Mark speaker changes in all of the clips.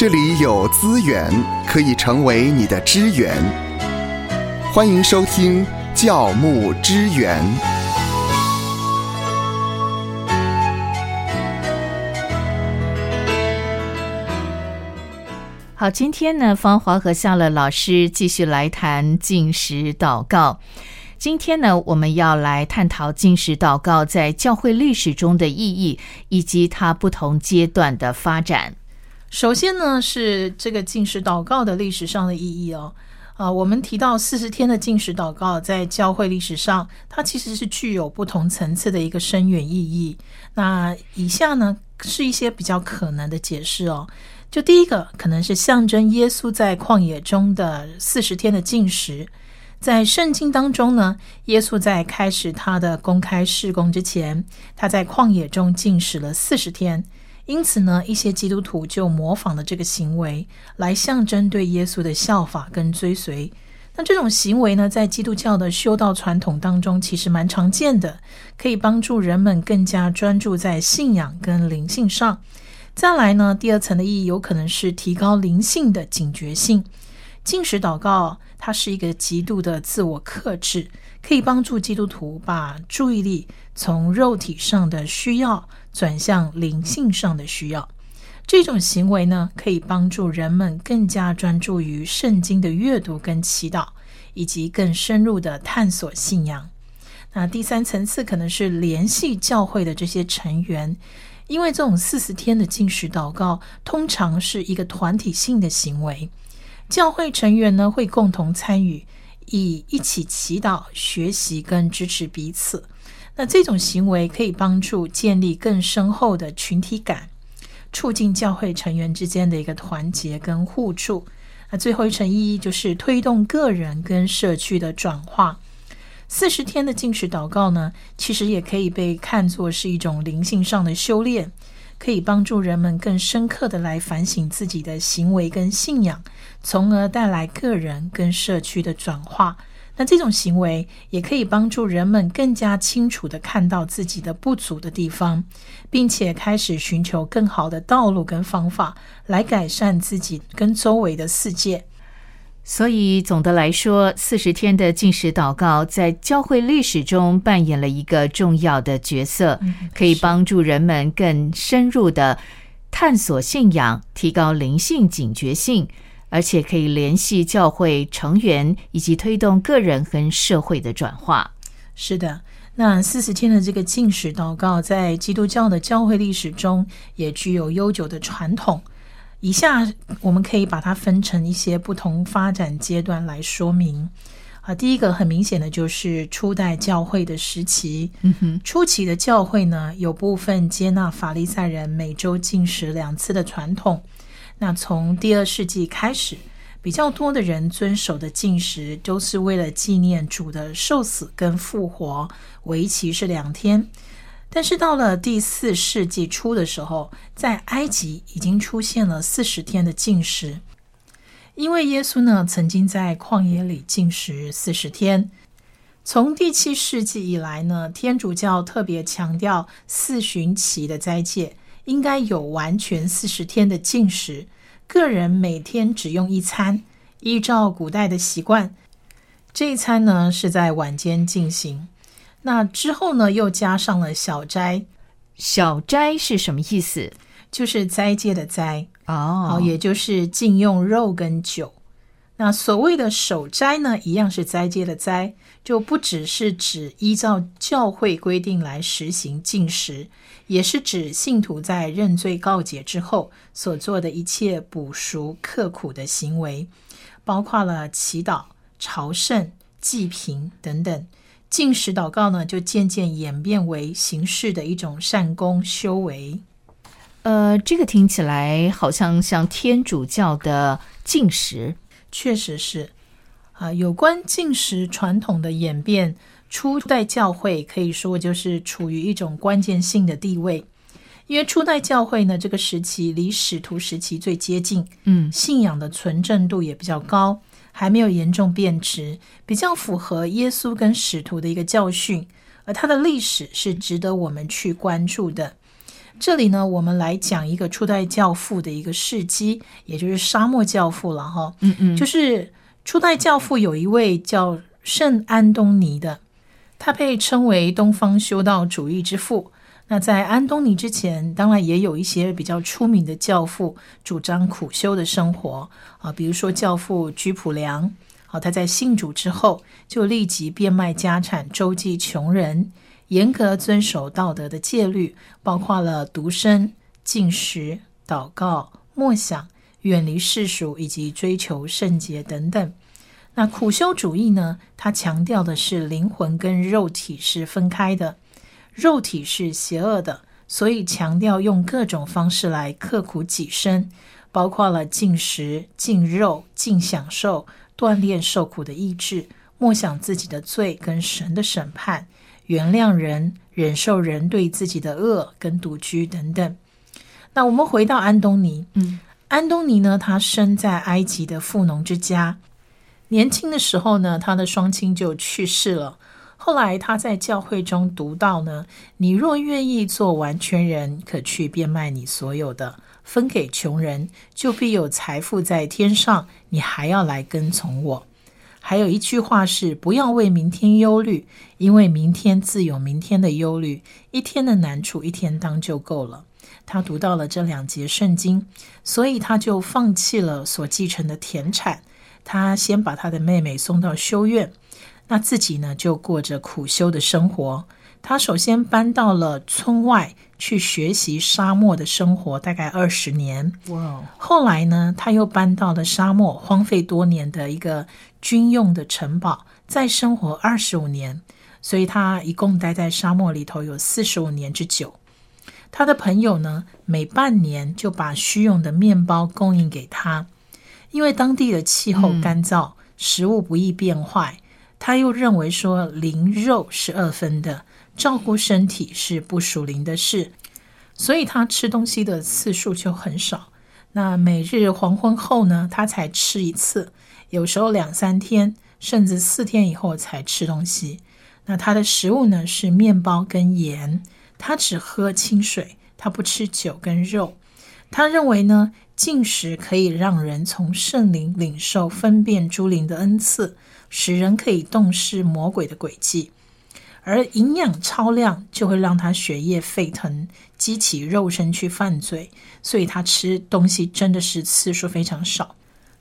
Speaker 1: 这里有资源可以成为你的支援。欢迎收听教牧支援。
Speaker 2: 好，今天呢，芳华和夏乐老师继续来谈进食祷告。今天呢，我们要来探讨进食祷告在教会历史中的意义，以及它不同阶段的发展。
Speaker 3: 首先呢，是这个进食祷告的历史上的意义哦。啊，我们提到四十天的进食祷告，在教会历史上，它其实是具有不同层次的一个深远意义。那以下呢，是一些比较可能的解释哦。就第一个，可能是象征耶稣在旷野中的四十天的进食。在圣经当中呢，耶稣在开始他的公开事工之前，他在旷野中进食了四十天。因此呢，一些基督徒就模仿了这个行为，来象征对耶稣的效法跟追随。那这种行为呢，在基督教的修道传统当中，其实蛮常见的，可以帮助人们更加专注在信仰跟灵性上。再来呢，第二层的意义有可能是提高灵性的警觉性。进食祷告，它是一个极度的自我克制，可以帮助基督徒把注意力从肉体上的需要转向灵性上的需要。这种行为呢，可以帮助人们更加专注于圣经的阅读跟祈祷，以及更深入的探索信仰。那第三层次可能是联系教会的这些成员。因为这种四十天的进食祷告，通常是一个团体性的行为，教会成员呢会共同参与，以一起祈祷、学习跟支持彼此。那这种行为可以帮助建立更深厚的群体感，促进教会成员之间的一个团结跟互助。那最后一层意义就是推动个人跟社区的转化。四十天的进食祷告呢，其实也可以被看作是一种灵性上的修炼，可以帮助人们更深刻的来反省自己的行为跟信仰，从而带来个人跟社区的转化。那这种行为也可以帮助人们更加清楚地看到自己的不足的地方，并且开始寻求更好的道路跟方法来改善自己跟周围的世界。
Speaker 2: 所以，总的来说，四十天的进食祷告在教会历史中扮演了一个重要的角色，可以帮助人们更深入的探索信仰，提高灵性警觉性，而且可以联系教会成员以及推动个人跟社会的转化。
Speaker 3: 是的，那四十天的这个禁食祷告，在基督教的教会历史中也具有悠久的传统。以下我们可以把它分成一些不同发展阶段来说明。啊，第一个很明显的就是初代教会的时期。
Speaker 2: 嗯哼，
Speaker 3: 初期的教会呢，有部分接纳法利赛人每周进食两次的传统。那从第二世纪开始，比较多的人遵守的禁食都是为了纪念主的受死跟复活，为期是两天。但是到了第四世纪初的时候，在埃及已经出现了四十天的禁食，因为耶稣呢曾经在旷野里禁食四十天。从第七世纪以来呢，天主教特别强调四旬期的斋戒应该有完全四十天的禁食，个人每天只用一餐，依照古代的习惯，这一餐呢是在晚间进行。那之后呢，又加上了小斋。
Speaker 2: 小斋是什么意思？
Speaker 3: 就是斋戒的斋
Speaker 2: 哦，
Speaker 3: 也就是禁用肉跟酒。那所谓的守斋呢，一样是斋戒的斋，就不只是指依照教会规定来实行禁食，也是指信徒在认罪告解之后所做的一切补赎刻苦的行为，包括了祈祷、朝圣、祭品等等。进食祷告呢，就渐渐演变为形式的一种善功修为。
Speaker 2: 呃，这个听起来好像像天主教的进食，
Speaker 3: 确实是啊。有关进食传统的演变，初代教会可以说就是处于一种关键性的地位，因为初代教会呢，这个时期离使徒时期最接近，
Speaker 2: 嗯，
Speaker 3: 信仰的纯正度也比较高。还没有严重变质，比较符合耶稣跟使徒的一个教训，而它的历史是值得我们去关注的。这里呢，我们来讲一个初代教父的一个事迹，也就是沙漠教父了哈。
Speaker 2: 嗯嗯，
Speaker 3: 就是初代教父有一位叫圣安东尼的，他被称为东方修道主义之父。那在安东尼之前，当然也有一些比较出名的教父主张苦修的生活啊，比如说教父居普良。好，他在信主之后，就立即变卖家产周济穷人。严格遵守道德的戒律，包括了独身、进食、祷告、默想、远离世俗以及追求圣洁等等。那苦修主义呢？它强调的是灵魂跟肉体是分开的，肉体是邪恶的，所以强调用各种方式来刻苦己身，包括了禁食、禁肉、禁享受，锻炼受苦的意志，默想自己的罪跟神的审判。原谅人，忍受人对自己的恶跟独居等等。那我们回到安东尼，
Speaker 2: 嗯，
Speaker 3: 安东尼呢，他生在埃及的富农之家。年轻的时候呢，他的双亲就去世了。后来他在教会中读到呢：“你若愿意做完全人，可去变卖你所有的，分给穷人，就必有财富在天上。你还要来跟从我。”还有一句话是：不要为明天忧虑，因为明天自有明天的忧虑。一天的难处，一天当就够了。他读到了这两节圣经，所以他就放弃了所继承的田产。他先把他的妹妹送到修院，那自己呢，就过着苦修的生活。他首先搬到了村外去学习沙漠的生活，大概二十年。
Speaker 2: 哇！
Speaker 3: 后来呢，他又搬到了沙漠荒废多年的一个军用的城堡，再生活二十五年。所以他一共待在沙漠里头有四十五年之久。他的朋友呢，每半年就把需用的面包供应给他，因为当地的气候干燥，食物不易变坏。他又认为说，灵肉是二分的。照顾身体是不属灵的事，所以他吃东西的次数就很少。那每日黄昏后呢，他才吃一次，有时候两三天，甚至四天以后才吃东西。那他的食物呢是面包跟盐，他只喝清水，他不吃酒跟肉。他认为呢，进食可以让人从圣灵领受分辨诸灵的恩赐，使人可以洞视魔鬼的诡计。而营养超量就会让他血液沸腾，激起肉身去犯罪，所以他吃东西真的是次数非常少。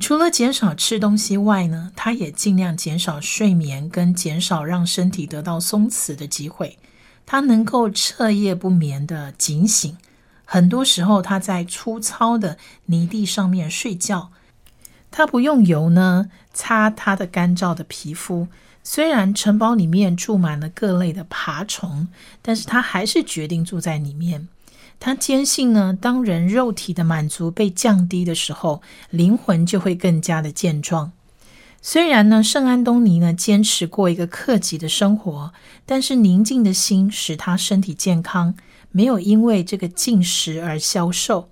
Speaker 3: 除了减少吃东西外呢，他也尽量减少睡眠，跟减少让身体得到松弛的机会。他能够彻夜不眠的警醒，很多时候他在粗糙的泥地上面睡觉，他不用油呢擦他的干燥的皮肤。虽然城堡里面住满了各类的爬虫，但是他还是决定住在里面。他坚信呢，当人肉体的满足被降低的时候，灵魂就会更加的健壮。虽然呢，圣安东尼呢坚持过一个克己的生活，但是宁静的心使他身体健康，没有因为这个进食而消瘦。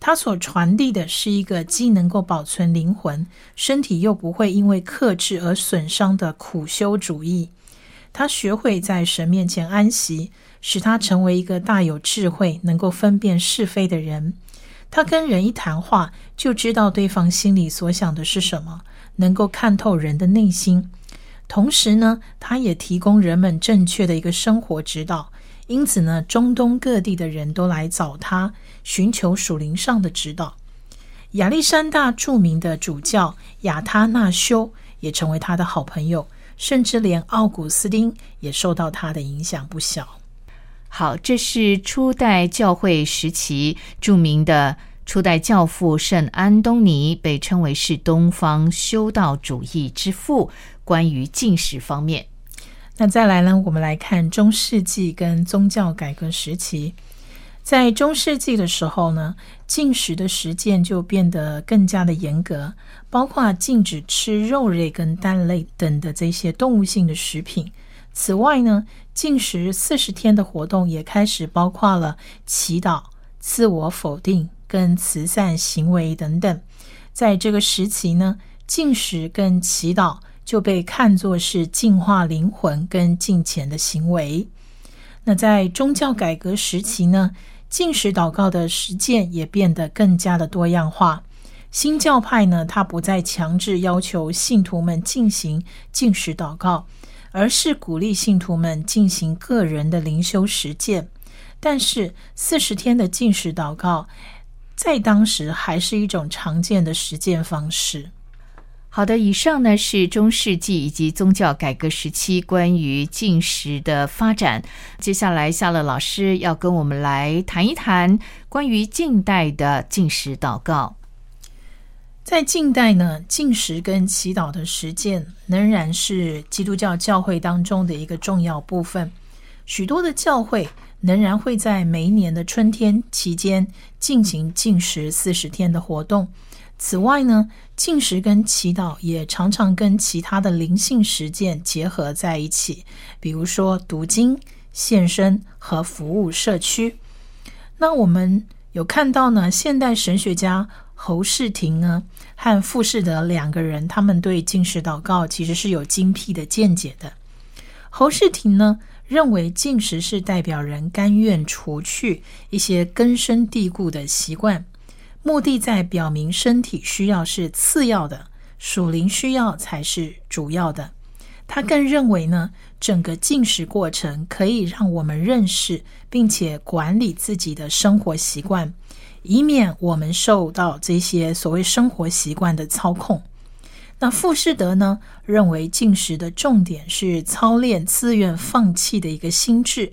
Speaker 3: 他所传递的是一个既能够保存灵魂，身体又不会因为克制而损伤的苦修主义。他学会在神面前安息，使他成为一个大有智慧、能够分辨是非的人。他跟人一谈话，就知道对方心里所想的是什么，能够看透人的内心。同时呢，他也提供人们正确的一个生活指导。因此呢，中东各地的人都来找他，寻求属灵上的指导。亚历山大著名的主教亚他那修也成为他的好朋友，甚至连奥古斯丁也受到他的影响不小。
Speaker 2: 好，这是初代教会时期著名的初代教父圣安东尼，被称为是东方修道主义之父。关于进食方面。
Speaker 3: 那再来呢？我们来看中世纪跟宗教改革时期。在中世纪的时候呢，禁食的实践就变得更加的严格，包括禁止吃肉类跟蛋类等的这些动物性的食品。此外呢，禁食四十天的活动也开始包括了祈祷、自我否定跟慈善行为等等。在这个时期呢，禁食跟祈祷。就被看作是净化灵魂跟敬虔的行为。那在宗教改革时期呢，进食祷告的实践也变得更加的多样化。新教派呢，它不再强制要求信徒们进行进食祷告，而是鼓励信徒们进行个人的灵修实践。但是四十天的进食祷告，在当时还是一种常见的实践方式。
Speaker 2: 好的，以上呢是中世纪以及宗教改革时期关于进食的发展。接下来，夏乐老师要跟我们来谈一谈关于近代的进食祷告。
Speaker 3: 在近代呢，进食跟祈祷的实践仍然是基督教教会当中的一个重要部分。许多的教会仍然会在每一年的春天期间进行进食四十天的活动。此外呢，进食跟祈祷也常常跟其他的灵性实践结合在一起，比如说读经、献身和服务社区。那我们有看到呢，现代神学家。侯世廷呢和傅士德两个人，他们对进食祷告其实是有精辟的见解的。侯世廷呢认为进食是代表人甘愿除去一些根深蒂固的习惯，目的在表明身体需要是次要的，属灵需要才是主要的。他更认为呢，整个进食过程可以让我们认识并且管理自己的生活习惯。以免我们受到这些所谓生活习惯的操控。那富士德呢，认为进食的重点是操练自愿放弃的一个心智，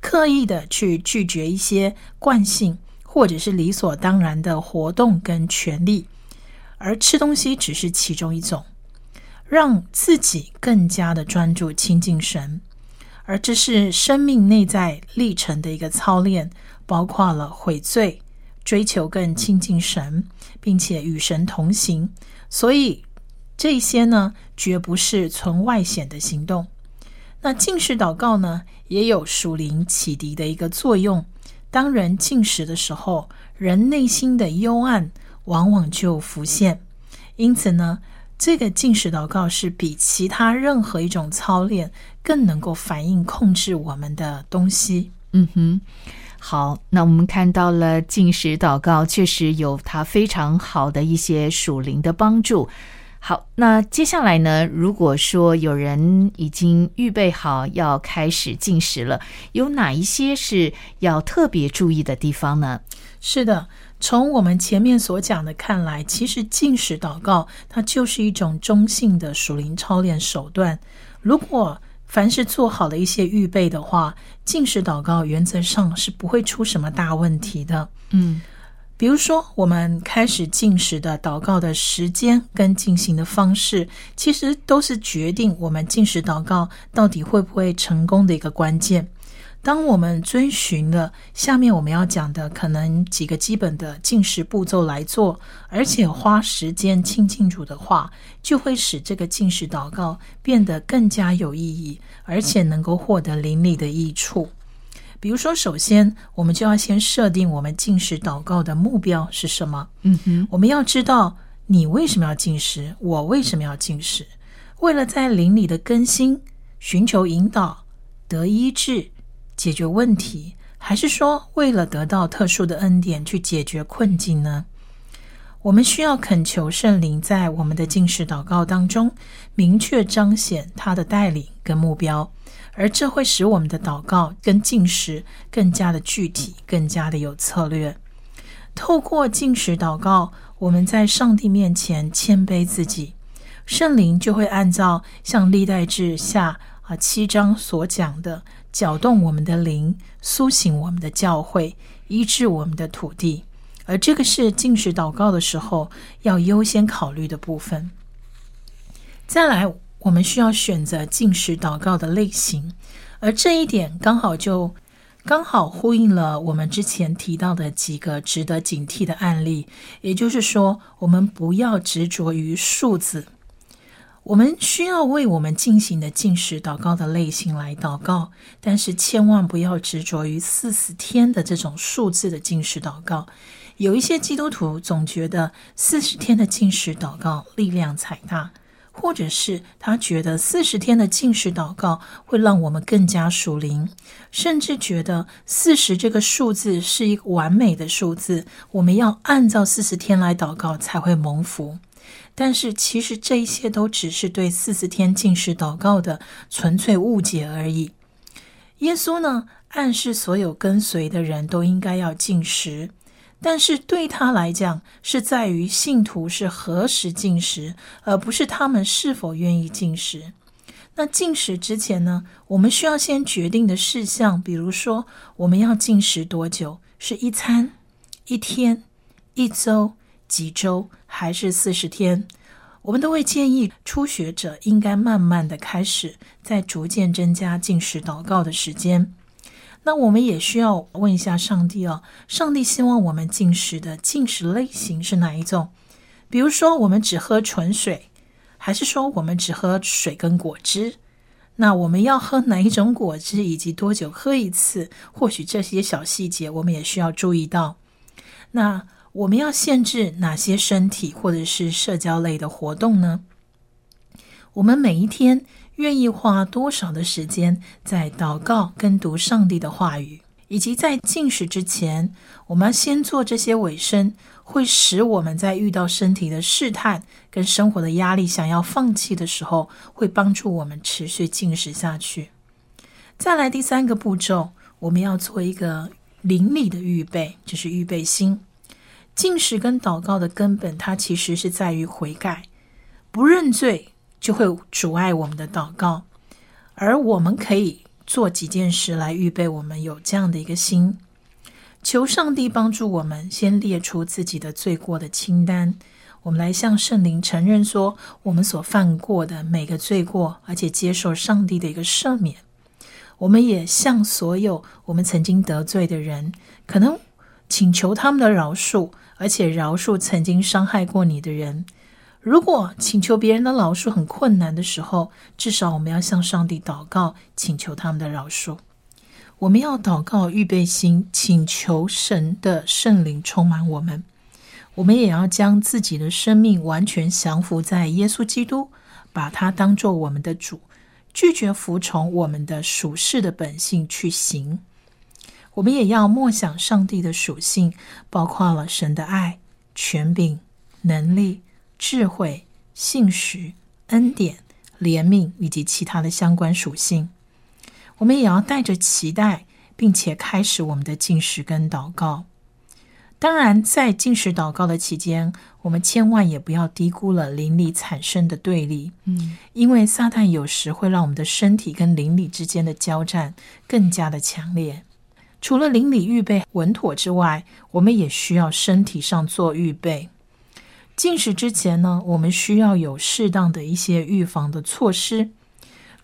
Speaker 3: 刻意的去拒绝一些惯性或者是理所当然的活动跟权利，而吃东西只是其中一种，让自己更加的专注亲近神，而这是生命内在历程的一个操练，包括了悔罪。追求更亲近神，并且与神同行，所以这些呢，绝不是存外显的行动。那近视祷告呢，也有属灵启迪的一个作用。当人进食的时候，人内心的幽暗往往就浮现。因此呢，这个进食祷告是比其他任何一种操练更能够反映控制我们的东西。
Speaker 2: 嗯哼。好，那我们看到了进食祷告确实有它非常好的一些属灵的帮助。好，那接下来呢？如果说有人已经预备好要开始进食了，有哪一些是要特别注意的地方呢？
Speaker 3: 是的，从我们前面所讲的看来，其实进食祷告它就是一种中性的属灵操练手段。如果凡是做好了一些预备的话，进食祷告原则上是不会出什么大问题的。
Speaker 2: 嗯，
Speaker 3: 比如说我们开始进食的祷告的时间跟进行的方式，其实都是决定我们进食祷告到底会不会成功的一个关键。当我们遵循了下面我们要讲的可能几个基本的进食步骤来做，而且花时间亲近主的话，就会使这个进食祷告变得更加有意义，而且能够获得灵力的益处。比如说，首先我们就要先设定我们进食祷告的目标是什么。
Speaker 2: 嗯哼，
Speaker 3: 我们要知道你为什么要进食，我为什么要进食？为了在灵里的更新，寻求引导，得医治。解决问题，还是说为了得到特殊的恩典去解决困境呢？我们需要恳求圣灵在我们的进食祷告当中明确彰显他的带领跟目标，而这会使我们的祷告跟进食更加的具体，更加的有策略。透过进食祷告，我们在上帝面前谦卑自己，圣灵就会按照像历代志下啊七章所讲的。搅动我们的灵，苏醒我们的教会，医治我们的土地，而这个是进食祷告的时候要优先考虑的部分。再来，我们需要选择进食祷告的类型，而这一点刚好就刚好呼应了我们之前提到的几个值得警惕的案例。也就是说，我们不要执着于数字。我们需要为我们进行的进食祷告的类型来祷告，但是千万不要执着于四十天的这种数字的进食祷告。有一些基督徒总觉得四十天的进食祷告力量才大，或者是他觉得四十天的禁食祷告会让我们更加属灵，甚至觉得四十这个数字是一个完美的数字，我们要按照四十天来祷告才会蒙福。但是其实这一些都只是对四十天禁食祷告的纯粹误解而已。耶稣呢，暗示所有跟随的人都应该要禁食。但是对他来讲，是在于信徒是何时进食，而不是他们是否愿意进食。那进食之前呢，我们需要先决定的事项，比如说我们要进食多久，是一餐、一天、一周、几周，还是四十天？我们都会建议初学者应该慢慢的开始，再逐渐增加进食祷告的时间。那我们也需要问一下上帝哦，上帝希望我们进食的进食类型是哪一种？比如说，我们只喝纯水，还是说我们只喝水跟果汁？那我们要喝哪一种果汁，以及多久喝一次？或许这些小细节我们也需要注意到。那我们要限制哪些身体或者是社交类的活动呢？我们每一天。愿意花多少的时间在祷告跟读上帝的话语，以及在进食之前，我们要先做这些尾声，会使我们在遇到身体的试探跟生活的压力想要放弃的时候，会帮助我们持续进食下去。再来第三个步骤，我们要做一个灵里的预备，就是预备心。进食跟祷告的根本，它其实是在于悔改，不认罪。就会阻碍我们的祷告，而我们可以做几件事来预备我们有这样的一个心，求上帝帮助我们先列出自己的罪过的清单，我们来向圣灵承认说我们所犯过的每个罪过，而且接受上帝的一个赦免。我们也向所有我们曾经得罪的人，可能请求他们的饶恕，而且饶恕曾经伤害过你的人。如果请求别人的饶恕很困难的时候，至少我们要向上帝祷告，请求他们的饶恕。我们要祷告，预备心，请求神的圣灵充满我们。我们也要将自己的生命完全降服在耶稣基督，把他当做我们的主，拒绝服从我们的属世的本性去行。我们也要默想上帝的属性，包括了神的爱、权柄、能力。智慧、信实、恩典、怜悯以及其他的相关属性，我们也要带着期待，并且开始我们的进食跟祷告。当然，在进食祷告的期间，我们千万也不要低估了邻里产生的对立。嗯，因为撒旦有时会让我们的身体跟邻里之间的交战更加的强烈。除了邻里预备稳妥之外，我们也需要身体上做预备。进食之前呢，我们需要有适当的一些预防的措施。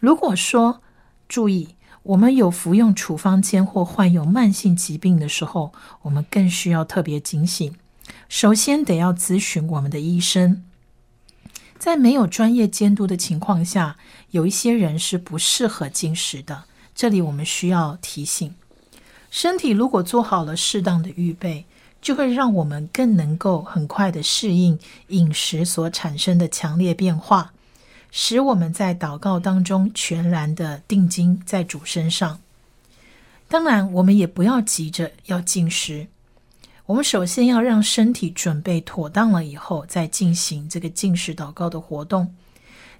Speaker 3: 如果说注意，我们有服用处方签或患有慢性疾病的时候，我们更需要特别警醒。首先得要咨询我们的医生。在没有专业监督的情况下，有一些人是不适合进食的。这里我们需要提醒：身体如果做好了适当的预备。就会让我们更能够很快的适应饮食所产生的强烈变化，使我们在祷告当中全然的定睛在主身上。当然，我们也不要急着要进食，我们首先要让身体准备妥当了以后，再进行这个进食祷告的活动。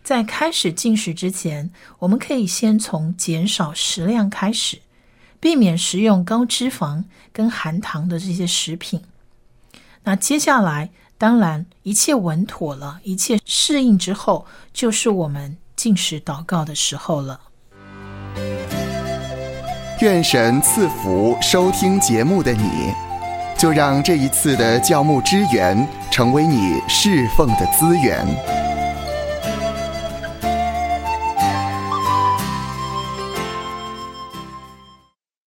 Speaker 3: 在开始进食之前，我们可以先从减少食量开始。避免食用高脂肪跟含糖的这些食品。那接下来，当然一切稳妥了，一切适应之后，就是我们进食祷告的时候了。
Speaker 1: 愿神赐福收听节目的你，就让这一次的教牧支援成为你侍奉的资源。